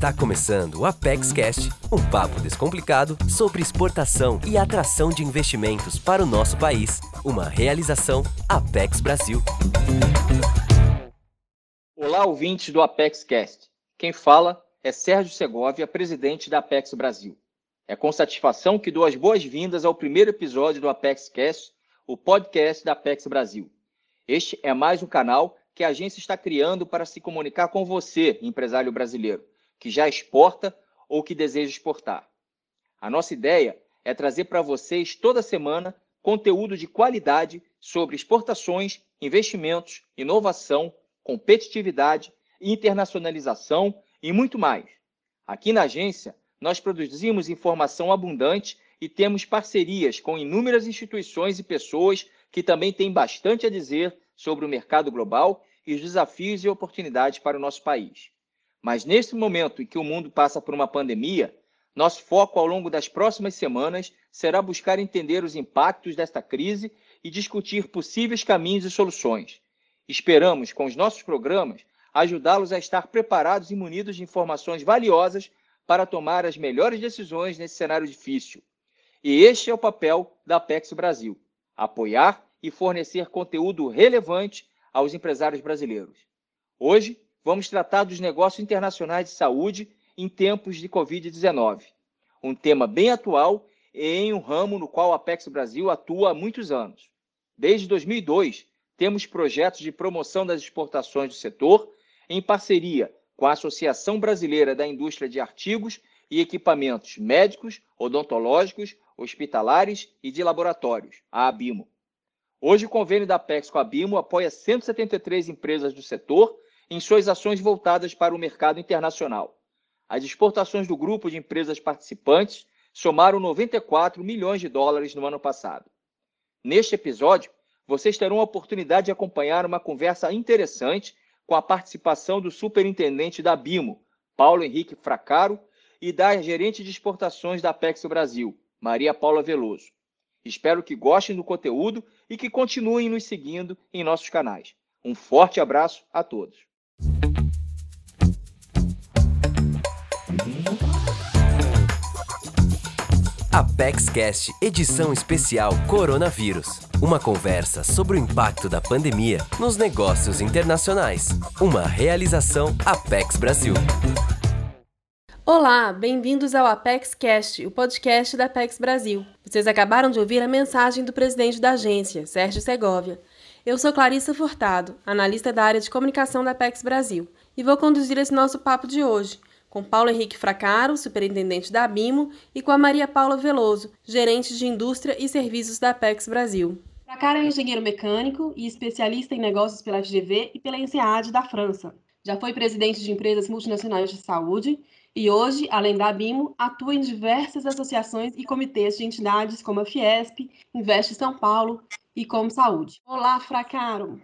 Está começando o Apex Cast, um papo descomplicado sobre exportação e atração de investimentos para o nosso país. Uma realização Apex Brasil. Olá, ouvintes do Apex Cast. Quem fala é Sérgio Segovia, presidente da Apex Brasil. É com satisfação que dou as boas-vindas ao primeiro episódio do Apex Cast, o podcast da Apex Brasil. Este é mais um canal que a agência está criando para se comunicar com você, empresário brasileiro que já exporta ou que deseja exportar. A nossa ideia é trazer para vocês toda semana conteúdo de qualidade sobre exportações, investimentos, inovação, competitividade, internacionalização e muito mais. Aqui na agência, nós produzimos informação abundante e temos parcerias com inúmeras instituições e pessoas que também têm bastante a dizer sobre o mercado global e os desafios e oportunidades para o nosso país. Mas nesse momento em que o mundo passa por uma pandemia, nosso foco ao longo das próximas semanas será buscar entender os impactos desta crise e discutir possíveis caminhos e soluções. Esperamos, com os nossos programas, ajudá-los a estar preparados e munidos de informações valiosas para tomar as melhores decisões nesse cenário difícil. E este é o papel da Apex Brasil: apoiar e fornecer conteúdo relevante aos empresários brasileiros. Hoje, vamos tratar dos negócios internacionais de saúde em tempos de Covid-19. Um tema bem atual em um ramo no qual a Apex Brasil atua há muitos anos. Desde 2002, temos projetos de promoção das exportações do setor em parceria com a Associação Brasileira da Indústria de Artigos e Equipamentos Médicos, Odontológicos, Hospitalares e de Laboratórios, a ABIMO. Hoje, o convênio da Apex com a ABIMO apoia 173 empresas do setor em suas ações voltadas para o mercado internacional. As exportações do grupo de empresas participantes somaram 94 milhões de dólares no ano passado. Neste episódio, vocês terão a oportunidade de acompanhar uma conversa interessante com a participação do superintendente da BIMO, Paulo Henrique Fracaro, e da gerente de exportações da Apex Brasil, Maria Paula Veloso. Espero que gostem do conteúdo e que continuem nos seguindo em nossos canais. Um forte abraço a todos. ApexCast edição especial Coronavírus. Uma conversa sobre o impacto da pandemia nos negócios internacionais. Uma realização Apex Brasil. Olá, bem-vindos ao ApexCast, o podcast da Apex Brasil. Vocês acabaram de ouvir a mensagem do presidente da agência, Sérgio Segovia. Eu sou Clarissa Furtado, analista da área de comunicação da Apex Brasil, e vou conduzir esse nosso papo de hoje, com Paulo Henrique Fracaro, superintendente da Abimo, e com a Maria Paula Veloso, gerente de indústria e serviços da Apex Brasil. Fracaro é engenheiro mecânico e especialista em negócios pela FGV e pela ENSEAD da França. Já foi presidente de empresas multinacionais de saúde e hoje, além da Abimo, atua em diversas associações e comitês de entidades como a Fiesp, Investe São Paulo e Como Saúde. Olá, Fracaro!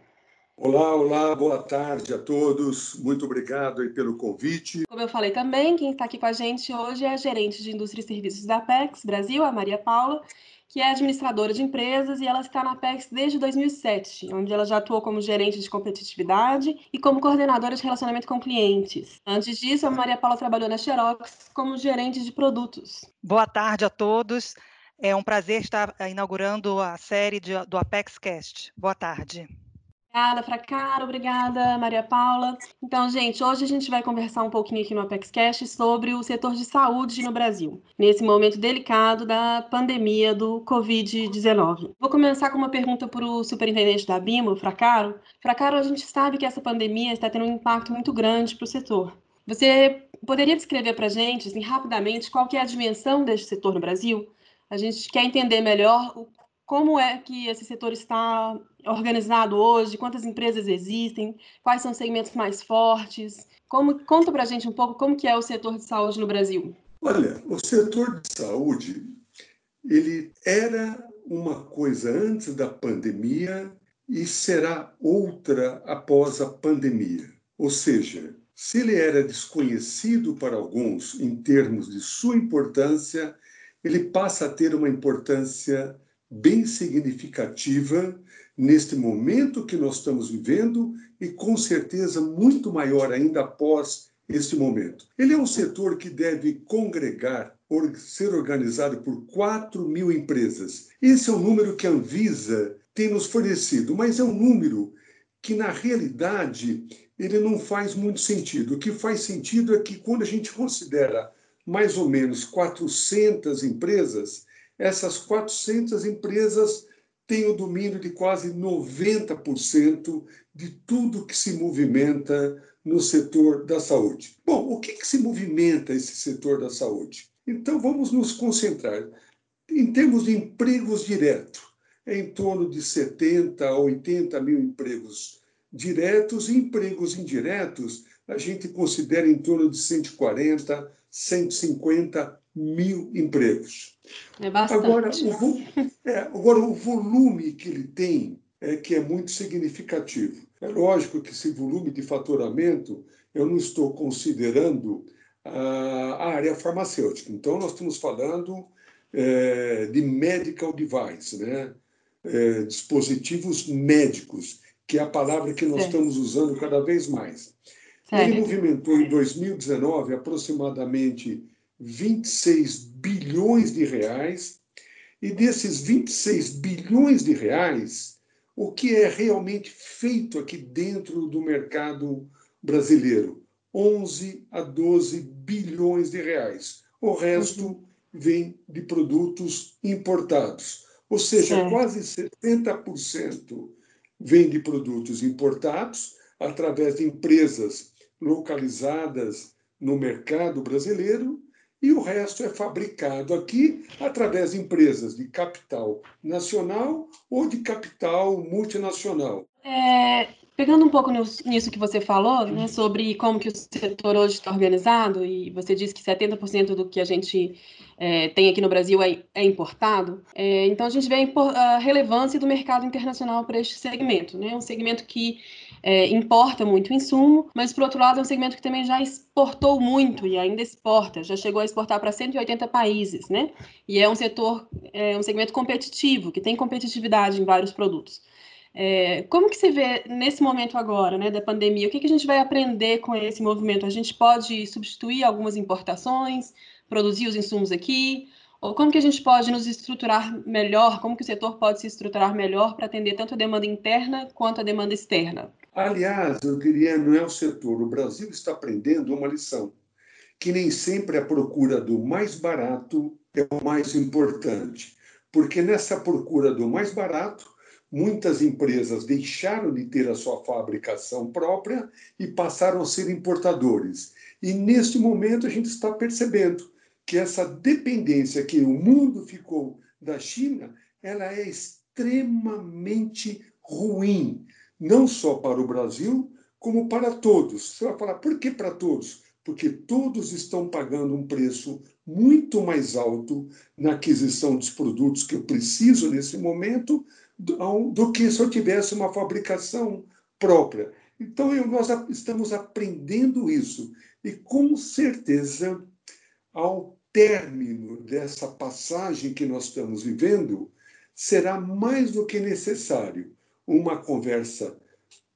Olá, olá, boa tarde a todos. Muito obrigado aí pelo convite. Como eu falei também, quem está aqui com a gente hoje é a gerente de Indústria e Serviços da Apex Brasil, a Maria Paula, que é administradora de empresas e ela está na Apex desde 2007, onde ela já atuou como gerente de competitividade e como coordenadora de relacionamento com clientes. Antes disso, a Maria Paula trabalhou na Xerox como gerente de produtos. Boa tarde a todos. É um prazer estar inaugurando a série de, do Apex Cast. Boa tarde. Obrigada, Fracaro, obrigada, Maria Paula. Então, gente, hoje a gente vai conversar um pouquinho aqui no ApexCast sobre o setor de saúde no Brasil, nesse momento delicado da pandemia do Covid-19. Vou começar com uma pergunta para o superintendente da BIMO, Fracaro. Fracaro, a gente sabe que essa pandemia está tendo um impacto muito grande para o setor. Você poderia descrever para a gente, assim, rapidamente, qual que é a dimensão deste setor no Brasil? A gente quer entender melhor como é que esse setor está organizado hoje, quantas empresas existem, quais são os segmentos mais fortes. Como, conta para a gente um pouco como que é o setor de saúde no Brasil. Olha, o setor de saúde, ele era uma coisa antes da pandemia e será outra após a pandemia. Ou seja, se ele era desconhecido para alguns em termos de sua importância, ele passa a ter uma importância bem significativa neste momento que nós estamos vivendo e com certeza muito maior ainda após este momento. Ele é um setor que deve congregar, ser organizado por 4 mil empresas. Esse é o número que a Anvisa tem nos fornecido, mas é um número que, na realidade, ele não faz muito sentido. O que faz sentido é que, quando a gente considera mais ou menos 400 empresas, essas 400 empresas têm o domínio de quase 90% de tudo que se movimenta no setor da saúde. Bom, o que, que se movimenta esse setor da saúde? Então, vamos nos concentrar. Em termos de empregos diretos, é em torno de 70 a 80 mil empregos diretos e empregos indiretos, a gente considera em torno de 140, 150 mil empregos. É bastante. Agora, o, é, agora, o volume que ele tem é que é muito significativo. É lógico que esse volume de faturamento, eu não estou considerando a, área farmacêutica. Então, nós estamos falando é, de medical device, né? É, dispositivos médicos, que é a palavra que nós estamos usando cada vez mais. Sério? Ele movimentou em 2019 aproximadamente 26 bilhões de reais, e desses 26 bilhões de reais, o que é realmente feito aqui dentro do mercado brasileiro? 11 a 12 bilhões de reais. O resto uhum. vem de produtos importados. Ou seja, é. quase 70% vem de produtos importados através de empresas localizadas no mercado brasileiro e o resto é fabricado aqui através de empresas de capital nacional ou de capital multinacional. É, pegando um pouco nisso que você falou, né, sobre como que o setor hoje está organizado, e você disse que 70% do que a gente é, tem aqui no Brasil é, é importado, é, então a gente vê a relevância do mercado internacional para este segmento, né, um segmento que é, importa muito insumo, mas por outro lado é um segmento que também já exportou muito e ainda exporta, já chegou a exportar para 180 países, né? E é um setor, é um segmento competitivo, que tem competitividade em vários produtos. É, como que se vê nesse momento agora, né, da pandemia? O que, que a gente vai aprender com esse movimento? A gente pode substituir algumas importações, produzir os insumos aqui? Ou como que a gente pode nos estruturar melhor? Como que o setor pode se estruturar melhor para atender tanto a demanda interna quanto a demanda externa? Aliás, eu diria, não é o setor. O Brasil está aprendendo uma lição, que nem sempre a procura do mais barato é o mais importante. Porque nessa procura do mais barato, muitas empresas deixaram de ter a sua fabricação própria e passaram a ser importadores. E neste momento a gente está percebendo que essa dependência que o mundo ficou da China, ela é extremamente ruim não só para o Brasil, como para todos. Você vai falar, por que para todos? Porque todos estão pagando um preço muito mais alto na aquisição dos produtos que eu preciso nesse momento do, do que se eu tivesse uma fabricação própria. Então, eu, nós estamos aprendendo isso. E, com certeza, ao término dessa passagem que nós estamos vivendo, será mais do que necessário uma conversa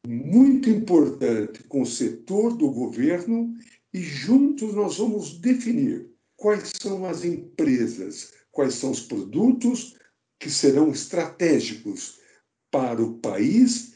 muito importante com o setor do governo e juntos nós vamos definir quais são as empresas, quais são os produtos que serão estratégicos para o país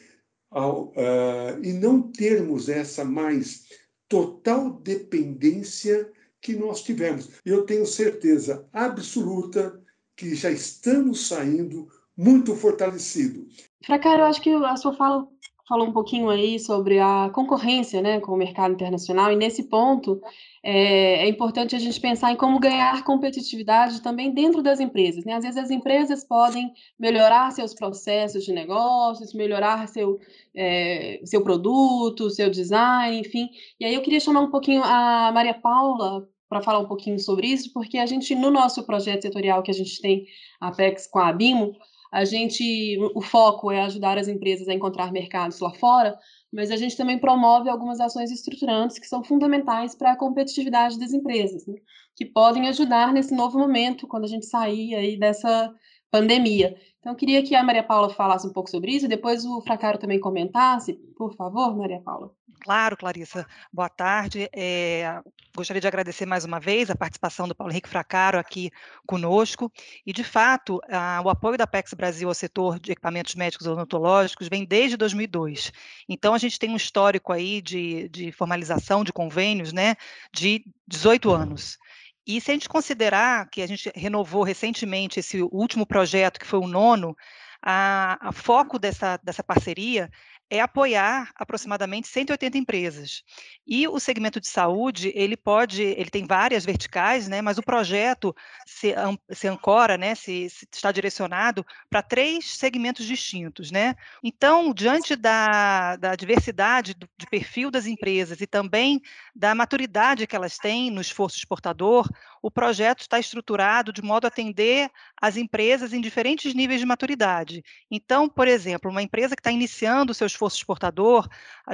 ao, uh, e não termos essa mais total dependência que nós tivemos. Eu tenho certeza absoluta que já estamos saindo muito fortalecido. Fracaro, eu acho que a sua fala falou um pouquinho aí sobre a concorrência né, com o mercado internacional, e nesse ponto é, é, importante a gente pensar em como ganhar competitividade também dentro das empresas. Né? Às vezes as empresas podem melhorar seus processos de negócios, melhorar seu, é, seu produto, seu design, enfim. E aí eu queria chamar um pouquinho a Maria Paula para falar um pouquinho sobre isso, porque a gente, no nosso projeto setorial que a gente tem, a Apex com a Abimo, a gente, o foco é ajudar as empresas a encontrar mercados lá fora, mas a gente também promove algumas ações estruturantes que são fundamentais para a competitividade das empresas, né? que podem ajudar nesse novo momento, quando a gente sair aí dessa pandemia. Então, eu queria que a Maria Paula falasse um pouco sobre isso, e depois o Fracaro também comentasse. Por favor, Maria Paula. Claro, Clarissa. Boa tarde. É, gostaria de agradecer mais uma vez a participação do Paulo Henrique Fracaro aqui conosco. E, de fato, a, o apoio da PEX Brasil ao setor de equipamentos médicos odontológicos vem desde 2002. Então, a gente tem um histórico aí de, de formalização de convênios né, de 18 anos. E se a gente considerar que a gente renovou recentemente esse último projeto, que foi o nono, a, a foco dessa, dessa parceria é apoiar aproximadamente 180 empresas. E o segmento de saúde, ele pode, ele tem várias verticais, né, mas o projeto se, se ancora, né, se, se está direcionado para três segmentos distintos, né? Então, diante da, da diversidade do, de perfil das empresas e também da maturidade que elas têm no esforço exportador, o projeto está estruturado de modo a atender as empresas em diferentes níveis de maturidade. Então, por exemplo, uma empresa que está iniciando o seu esforço exportador,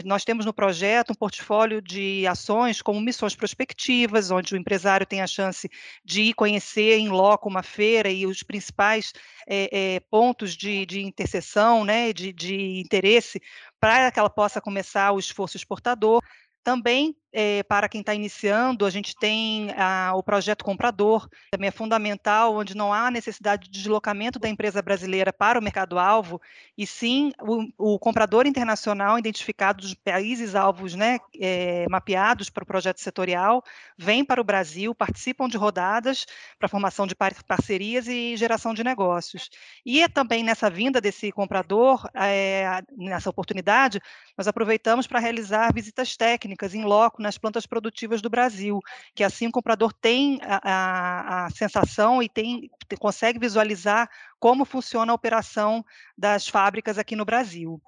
nós temos no projeto um portfólio de ações como missões prospectivas, onde o empresário tem a chance de ir conhecer em loco uma feira e os principais é, é, pontos de, de interseção, né, de, de interesse, para que ela possa começar o esforço exportador. Também é, para quem está iniciando, a gente tem a, o projeto comprador, também é fundamental, onde não há necessidade de deslocamento da empresa brasileira para o mercado-alvo, e sim o, o, comprador internacional identificado dos países-alvos né, é, mapeados para o projeto setorial, vem para o Brasil, participam de rodadas para formação de parcerias e geração de negócios. E é também nessa vinda desse comprador, é, nessa oportunidade, nós aproveitamos para realizar visitas técnicas em loco nas plantas produtivas do Brasil, que assim o comprador tem a, a, a sensação e tem, consegue visualizar como funciona a operação das fábricas aqui no Brasil.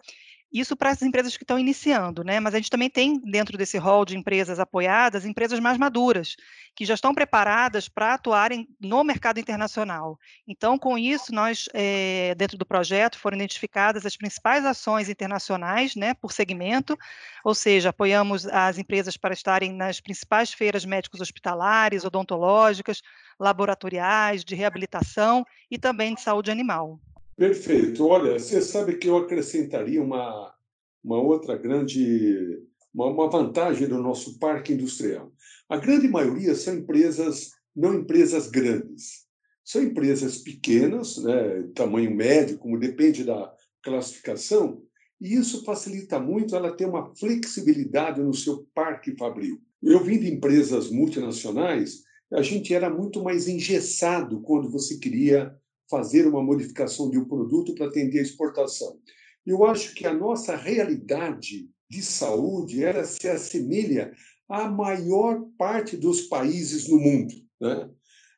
Isso para as empresas que estão iniciando, né? Mas a gente também tem dentro desse rol de empresas apoiadas, empresas mais maduras, que já estão preparadas para atuarem no mercado internacional. Então, com isso, nós, é, dentro do projeto, foram identificadas as principais ações internacionais, né, por segmento, ou seja, apoiamos as empresas para estarem nas principais feiras médicos hospitalares, odontológicas, laboratoriais, de reabilitação e também de saúde animal. Perfeito. Olha, você sabe que eu acrescentaria uma, uma outra grande uma, uma vantagem do nosso parque industrial. A grande maioria são empresas, não empresas grandes. São empresas pequenas, né, tamanho médio, como depende da classificação, e isso facilita muito ela ter uma flexibilidade no seu parque fabril. Eu vim de empresas multinacionais, a gente era muito mais engessado quando você queria fazer uma modificação de um produto para atender a exportação. Eu acho que a nossa realidade de saúde ela se assemelha à maior parte dos países no mundo. Né?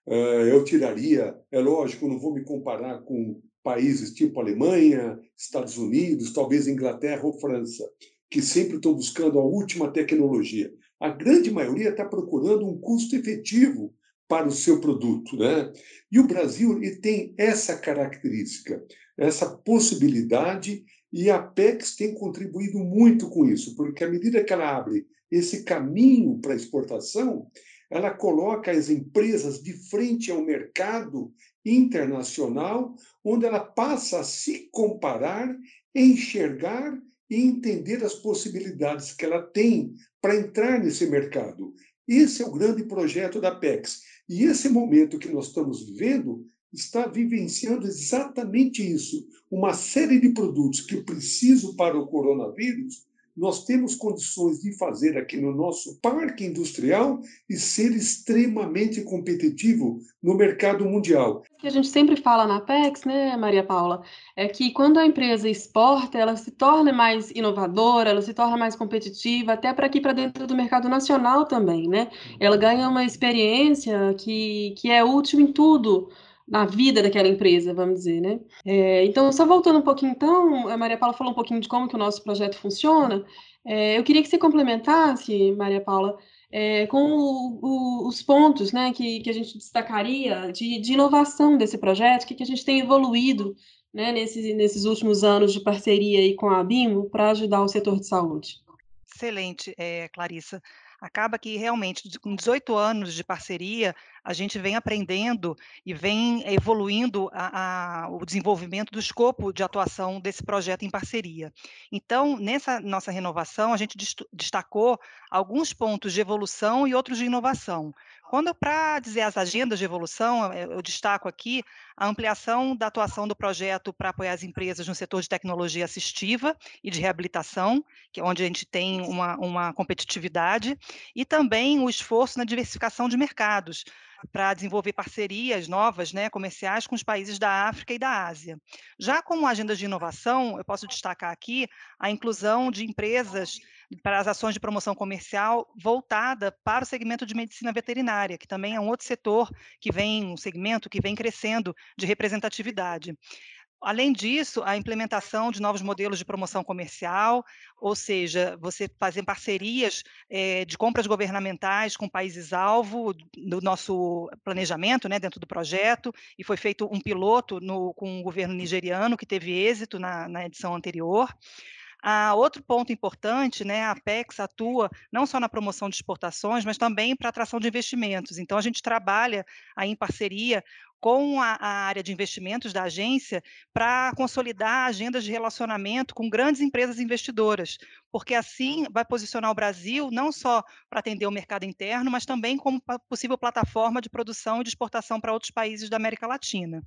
Eh, eu tiraria, é lógico, não vou me comparar com países tipo Alemanha, Estados Unidos, talvez Inglaterra ou França, que sempre estão buscando a última tecnologia. A grande maioria está procurando um custo efetivo para o seu produto. Né? E o Brasil ele tem essa característica, essa possibilidade, e a PEX tem contribuído muito com isso, porque à medida que ela abre esse caminho para exportação, ela coloca as empresas de frente ao mercado internacional, onde ela passa a se comparar, enxergar e entender as possibilidades que ela tem para entrar nesse mercado. Esse é o grande projeto da PEX. E esse momento que nós estamos vivendo está vivenciando exatamente isso. Uma série de produtos que eu preciso para o coronavírus nós temos condições de fazer aqui no nosso parque industrial e ser extremamente competitivo no mercado mundial. O que a gente sempre fala na PEX, né, Maria Paula, é que quando a empresa exporta, ela se torna mais inovadora, ela se torna mais competitiva, até para aqui para dentro do mercado nacional também, né? Ela ganha uma experiência que, que é útil em tudo na vida daquela empresa, vamos dizer, né? É, então, só voltando um pouquinho, então, a Maria Paula falou um pouquinho de como que o nosso projeto funciona. É, eu queria que você complementasse, Maria Paula, é, com o, o, os pontos né, que, que a gente destacaria de, de inovação desse projeto, que, que a gente tem evoluído né, nesses, nesses últimos anos de parceria aí com a ABIMO para ajudar o setor de saúde. Excelente, é, Clarissa. Acaba que realmente, com 18 anos de parceria, a gente vem aprendendo e vem evoluindo a, a, o desenvolvimento do escopo de atuação desse projeto em parceria. Então, nessa nossa renovação, a gente destacou alguns pontos de evolução e outros de inovação. Quando, para dizer as agendas de evolução, eu destaco aqui a ampliação da atuação do projeto para apoiar as empresas no setor de tecnologia assistiva e de reabilitação, que é onde a gente tem uma, uma competitividade, e também o esforço na diversificação de mercados, para desenvolver parcerias novas, né, comerciais com os países da África e da Ásia. Já como agenda de inovação, eu posso destacar aqui a inclusão de empresas para as ações de promoção comercial voltada para o segmento de medicina veterinária, que também é um outro setor que vem, um segmento que vem crescendo de representatividade. Além disso, a implementação de novos modelos de promoção comercial, ou seja, você fazer parcerias é, de compras governamentais com países-alvo no nosso planejamento, né, dentro do projeto, e foi feito um piloto no, com o governo nigeriano, que teve êxito na, na edição anterior. Ah, outro ponto importante, né, a Apex atua não só na promoção de exportações, mas também para atração de investimentos. Então, a gente trabalha aí em parceria com a, a, área de investimentos da agência para consolidar agendas de relacionamento com grandes empresas investidoras, porque assim vai posicionar o Brasil não só para atender o mercado interno, mas também como possível plataforma de produção e de exportação para outros países da América Latina.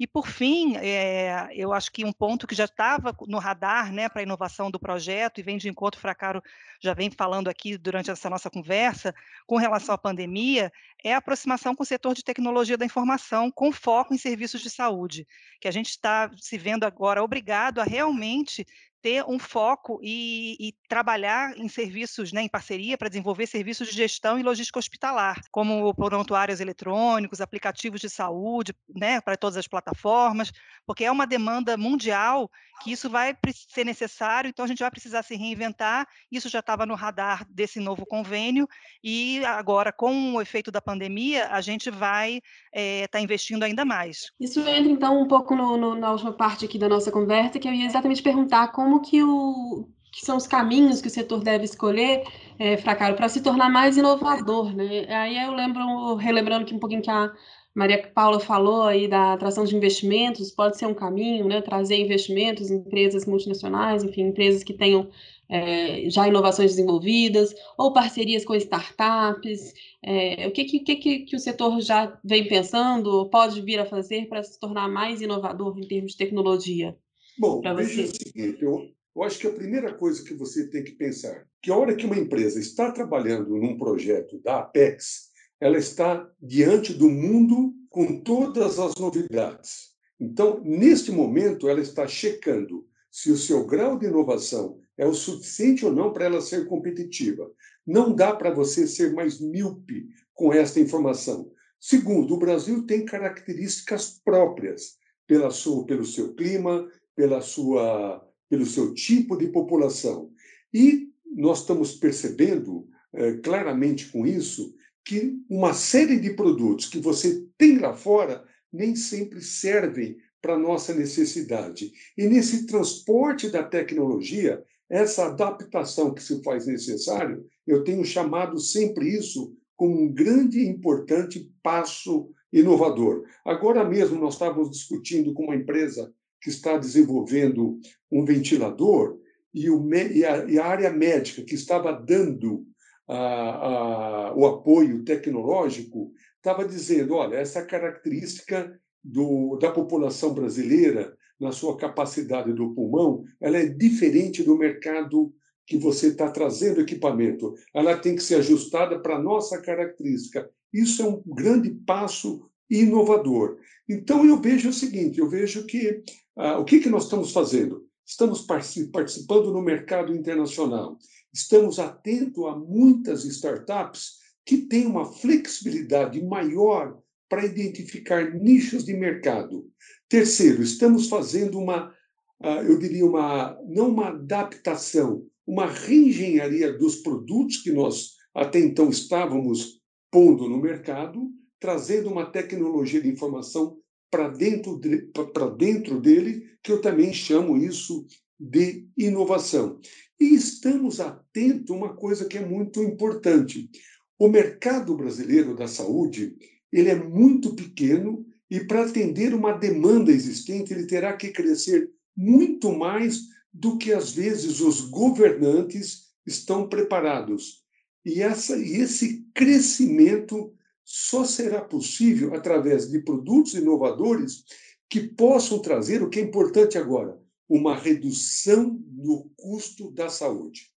E por fim, é, eu acho que um ponto que já estava no radar, né, para a inovação do projeto e vem de encontro, Fracaro já vem falando aqui durante essa nossa conversa, com relação à pandemia, é a aproximação com o setor de tecnologia da informação, com foco em serviços de saúde, que a gente está se vendo agora obrigado a realmente ter um foco e, e, trabalhar em serviços, né, em parceria para desenvolver serviços de gestão e logística hospitalar, como prontuários eletrônicos, aplicativos de saúde, né, para todas as plataformas, porque é uma demanda mundial que isso vai ser necessário, então a gente vai precisar se reinventar. Isso já estava no radar desse novo convênio e agora com o efeito da pandemia a gente vai estar é, tá investindo ainda mais. Isso entra então um pouco no, no, na última parte aqui da nossa conversa, que eu ia exatamente perguntar como como que, o, que são os caminhos que o setor deve escolher, é, Fracaro, para se tornar mais inovador, né? Aí eu lembro, relembrando que um pouquinho que a Maria Paula falou aí da atração de investimentos, pode ser um caminho, né? Trazer investimentos em empresas multinacionais, enfim, empresas que tenham é, já inovações desenvolvidas, ou parcerias com startups. É, o que, que, que, que o setor já vem pensando, pode vir a fazer para se tornar mais inovador em termos de tecnologia? Bom, veja o seguinte, eu, eu acho que a primeira coisa que você tem que pensar, que a hora que uma empresa está trabalhando num projeto da Apex, ela está diante do mundo com todas as novidades. Então, neste momento, ela está checando se o seu grau de inovação é o suficiente ou não para ela ser competitiva. Não dá para você ser mais míope com esta informação. Segundo, o Brasil tem características próprias pela sua, pelo seu clima, pela sua, pelo seu tipo de população. E nós estamos percebendo é, claramente com isso que uma série de produtos que você tem lá fora nem sempre servem para nossa necessidade. E nesse transporte da tecnologia, essa adaptação que se faz necessário, eu tenho chamado sempre isso como um grande e importante passo inovador. Agora mesmo nós estávamos discutindo com uma empresa que está desenvolvendo um ventilador e, o, e, a, e a, área médica que estava dando a, o apoio tecnológico estava dizendo: olha, essa característica do, da população brasileira na sua capacidade do pulmão, ela é diferente do mercado que você está trazendo equipamento. Ela tem que ser ajustada para a nossa característica. Isso é um grande passo inovador. Então, eu vejo o seguinte: eu vejo que ah, o que, que nós estamos fazendo? Estamos participando no mercado internacional, estamos atentos a muitas startups que têm uma flexibilidade maior para identificar nichos de mercado. Terceiro, estamos fazendo uma, ah, eu diria, uma, não uma adaptação, uma reengenharia dos produtos que nós até então estávamos pondo no mercado, trazendo uma tecnologia de informação para dentro, de, dentro dele, que eu também chamo isso de inovação. E estamos atentos a uma coisa que é muito importante. O mercado brasileiro da saúde ele é muito pequeno e para atender uma demanda existente ele terá que crescer muito mais do que às vezes os governantes estão preparados. E, essa, e esse crescimento só será possível através de produtos inovadores que possam trazer o que é importante agora, uma redução no custo da saúde.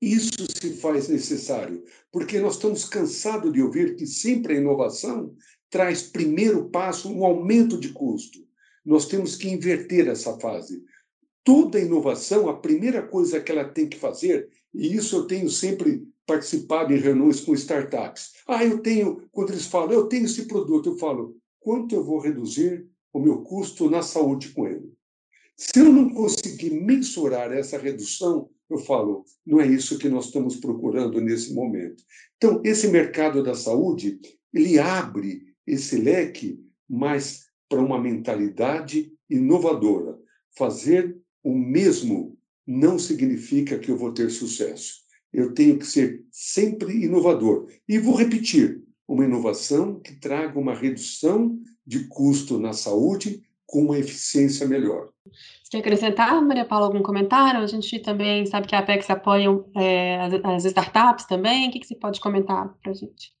Isso se faz necessário, porque nós estamos cansados de ouvir que sempre a inovação traz primeiro passo um aumento de custo. Nós temos que inverter essa fase. Toda inovação, a primeira coisa que ela tem que fazer, e isso eu tenho sempre participado em reuniões com startups. Ah, eu tenho, quando eles falam, eu tenho esse produto, eu falo, quanto eu vou reduzir o meu custo na saúde com ele? Se eu não conseguir mensurar essa redução, eu falo, não é isso que nós estamos procurando nesse momento. Então, esse mercado da saúde, ele abre esse leque, mas para uma mentalidade inovadora. Fazer o mesmo não significa que eu vou ter sucesso eu tenho que ser sempre inovador. E vou repetir: uma inovação que traga uma redução de custo na saúde com uma eficiência melhor. Você quer acrescentar, Maria Paula, algum comentário? A gente também sabe que a Apex apoia é, as, startups também. O que, que você pode comentar para a gente?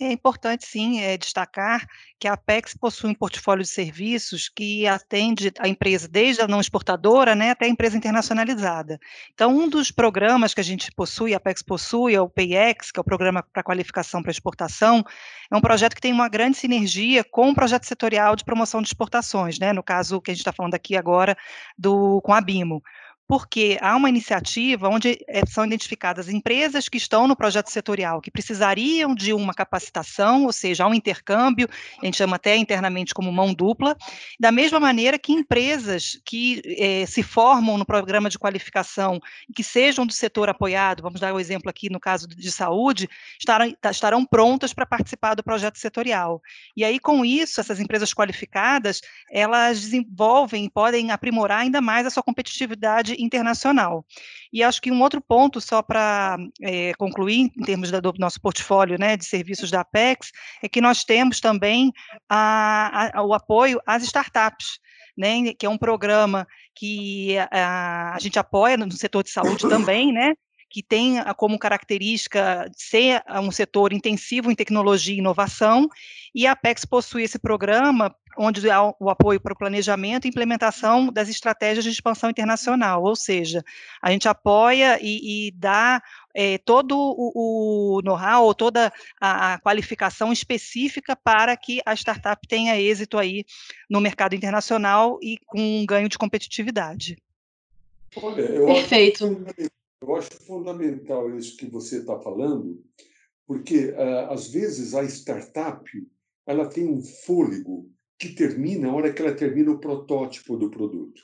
É importante, sim, é, destacar que a Apex possui um portfólio de serviços que atende a empresa desde a não exportadora né, até a empresa internacionalizada. Então, um dos programas que a gente possui, a Apex possui, é o PayEx, que é o Programa para Qualificação para Exportação, é um projeto que tem uma grande sinergia com o projeto setorial de promoção de exportações, né, no caso que a gente está falando aqui agora do, com a BIMO porque há uma iniciativa onde eh, são identificadas empresas que estão no projeto setorial, que precisariam de uma capacitação, ou seja, há um intercâmbio, a gente chama até internamente como mão dupla, da mesma maneira que empresas que eh, se formam no programa de qualificação, que sejam do setor apoiado, vamos dar o um exemplo aqui no caso de saúde, estarão, tá, estarão prontas para participar do projeto setorial. E aí, com isso, essas empresas qualificadas, elas desenvolvem podem aprimorar ainda mais a sua competitividade internacional. E acho que um outro ponto, só para é, concluir, em termos da, do nosso portfólio né, de serviços da Apex, é que nós temos também a, a, o apoio às startups. Né, que é um programa que a, a gente apoia no setor de saúde também, né, que tem como característica ser um setor intensivo em tecnologia e inovação, e a Apex possui esse programa onde há o apoio para o planejamento e implementação das estratégias de expansão internacional, ou seja, a gente apoia e, e dá é, todo o, o know-how, toda a, a, qualificação específica para que a startup tenha êxito aí no mercado internacional e com um ganho de competitividade. Olha, eu Perfeito. Acho, eu acho fundamental isso que você está falando, porque uh, às vezes a startup ela tem um fôlego que termina a hora que ela termina o protótipo do produto.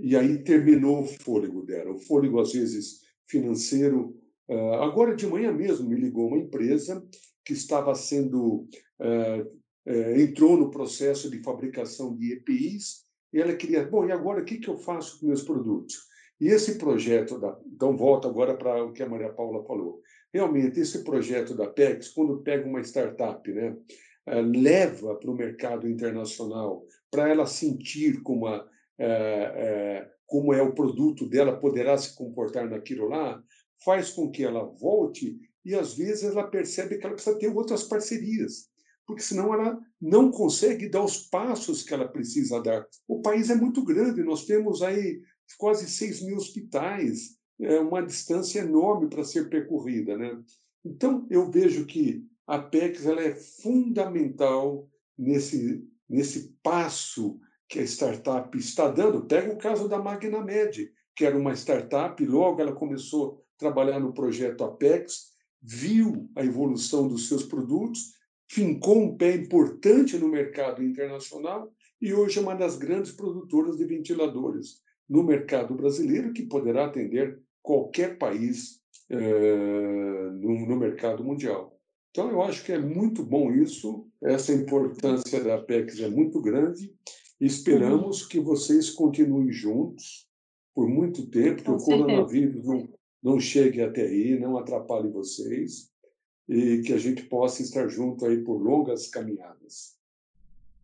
E aí terminou o fôlego dela. O fôlego, às vezes, financeiro. Ah, agora de manhã mesmo me ligou uma empresa que estava sendo. Eh, entrou no processo de fabricação de EPIs e ela queria. Bom, e agora o que, que eu faço com meus produtos? E esse projeto, da, então volto agora para o que a Maria Paula falou. Realmente, esse projeto da PEX, quando pega uma startup, né, eh, leva para o mercado internacional, para ela sentir como, a, é, é, como é o produto dela, poderá se comportar naquilo lá, faz com que ela volte e, às vezes, ela percebe que ela precisa ter outras parcerias, porque senão ela não consegue dar os passos que ela precisa dar. O país é muito grande, nós temos aí quase 6 mil hospitais, é uma distância enorme para ser percorrida. Né? Então, eu vejo que a Apex ela é fundamental nesse, nesse passo que a startup está dando. Pega o caso da MagnaMed, que era uma startup, logo ela começou a trabalhar no projeto Apex, viu a evolução dos seus produtos, fincou um pé importante no mercado internacional e hoje é uma das grandes produtoras de ventiladores no mercado brasileiro, que poderá atender qualquer país eh, no, no mercado mundial. Então, eu acho que é muito bom isso, essa importância da Apex é muito grande. Esperamos que vocês continuem juntos, por muito tempo, que o coronavírus não, não chegue até aí, não atrapalhe vocês e que a gente possa estar junto aí por longas caminhadas.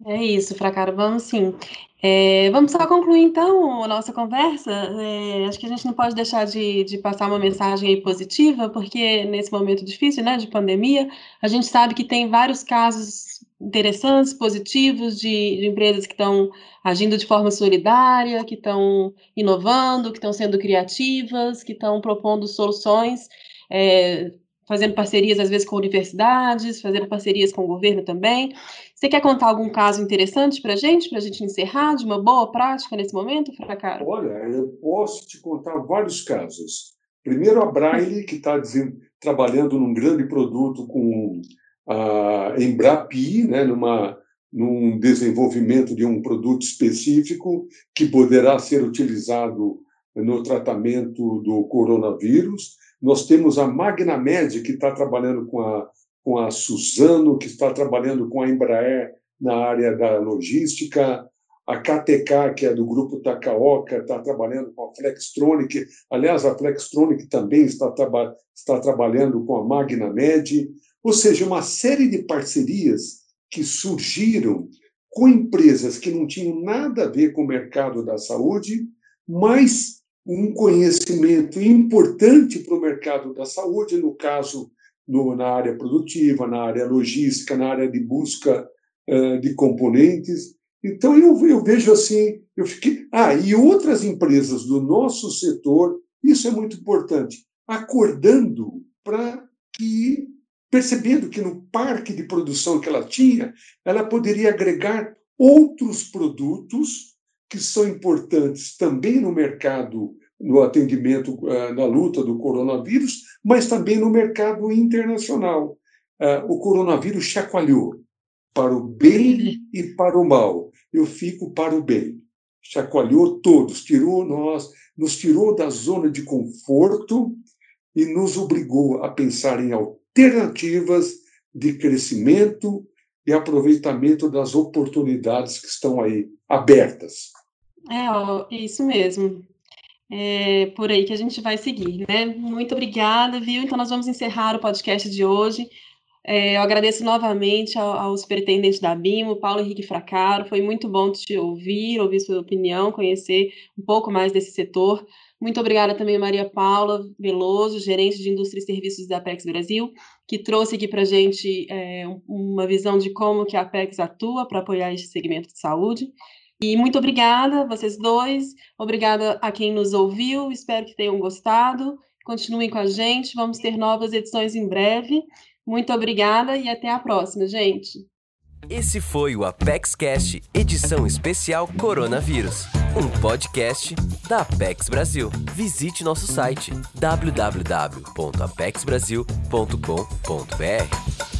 É isso, Fracaro, vamos sim. É, vamos só concluir então a nossa conversa. É, acho que a gente não pode deixar de, de, passar uma mensagem positiva, porque nesse momento difícil, né, de pandemia, a gente sabe que tem vários casos interessantes, positivos, de, de empresas que estão agindo de forma solidária, que estão inovando, que estão sendo criativas, que estão propondo soluções. É, fazendo parcerias, às vezes, com universidades, fazendo parcerias com o governo também. Você quer contar algum caso interessante para a gente, para a gente encerrar de uma boa prática nesse momento, Fracaro? Olha, eu posso te contar vários casos. Primeiro, a Braille, que está trabalhando num grande produto com a Embrapi, né, numa, num desenvolvimento de um produto específico que poderá ser utilizado no tratamento do coronavírus. Nós temos a Magnamed, que está trabalhando com a, com a Suzano, que está trabalhando com a Embraer na área da logística, a KTK, que é do grupo Takaoka, está trabalhando com a Flextronic. Aliás, a Flextronic também está, traba está trabalhando com a Magnamed. Ou seja, uma série de parcerias que surgiram com empresas que não tinham nada a ver com o mercado da saúde, mas um conhecimento importante para o mercado da saúde, no caso, no, na área produtiva, na área logística, na área de busca uh, de componentes. Então, eu, eu vejo assim, eu fiquei. Ah, e outras empresas do nosso setor, isso é muito importante, acordando para que, percebendo que no parque de produção que ela tinha, ela poderia agregar outros produtos que são importantes também no mercado, no atendimento, eh, na luta do coronavírus, mas também no mercado internacional. Eh, o coronavírus chacoalhou para o bem e para o mal. Eu fico para o bem. Chacoalhou todos, tirou nós, nos tirou da zona de conforto e nos obrigou a pensar em alternativas de crescimento e aproveitamento das oportunidades que estão aí abertas. É, ó, isso mesmo. É por aí que a gente vai seguir, né? Muito obrigada, viu? Então, nós vamos encerrar o podcast de hoje. É, eu agradeço novamente ao, ao superintendente da BIMO, Paulo Henrique Fracaro. Foi muito bom te ouvir, ouvir sua opinião, conhecer um pouco mais desse setor. Muito obrigada também Maria Paula Veloso, gerente de Indústria e Serviços da Apex Brasil, que trouxe aqui para a gente é, uma visão de como que a Apex atua para apoiar esse segmento de saúde. E muito obrigada, vocês dois. Obrigada a quem nos ouviu. Espero que tenham gostado. Continuem com a gente. Vamos ter novas edições em breve. Muito obrigada e até a próxima, gente. Esse foi o Apex Cast, edição especial Coronavírus, um podcast da Apex Brasil. Visite nosso site www.apexbrasil.com.br.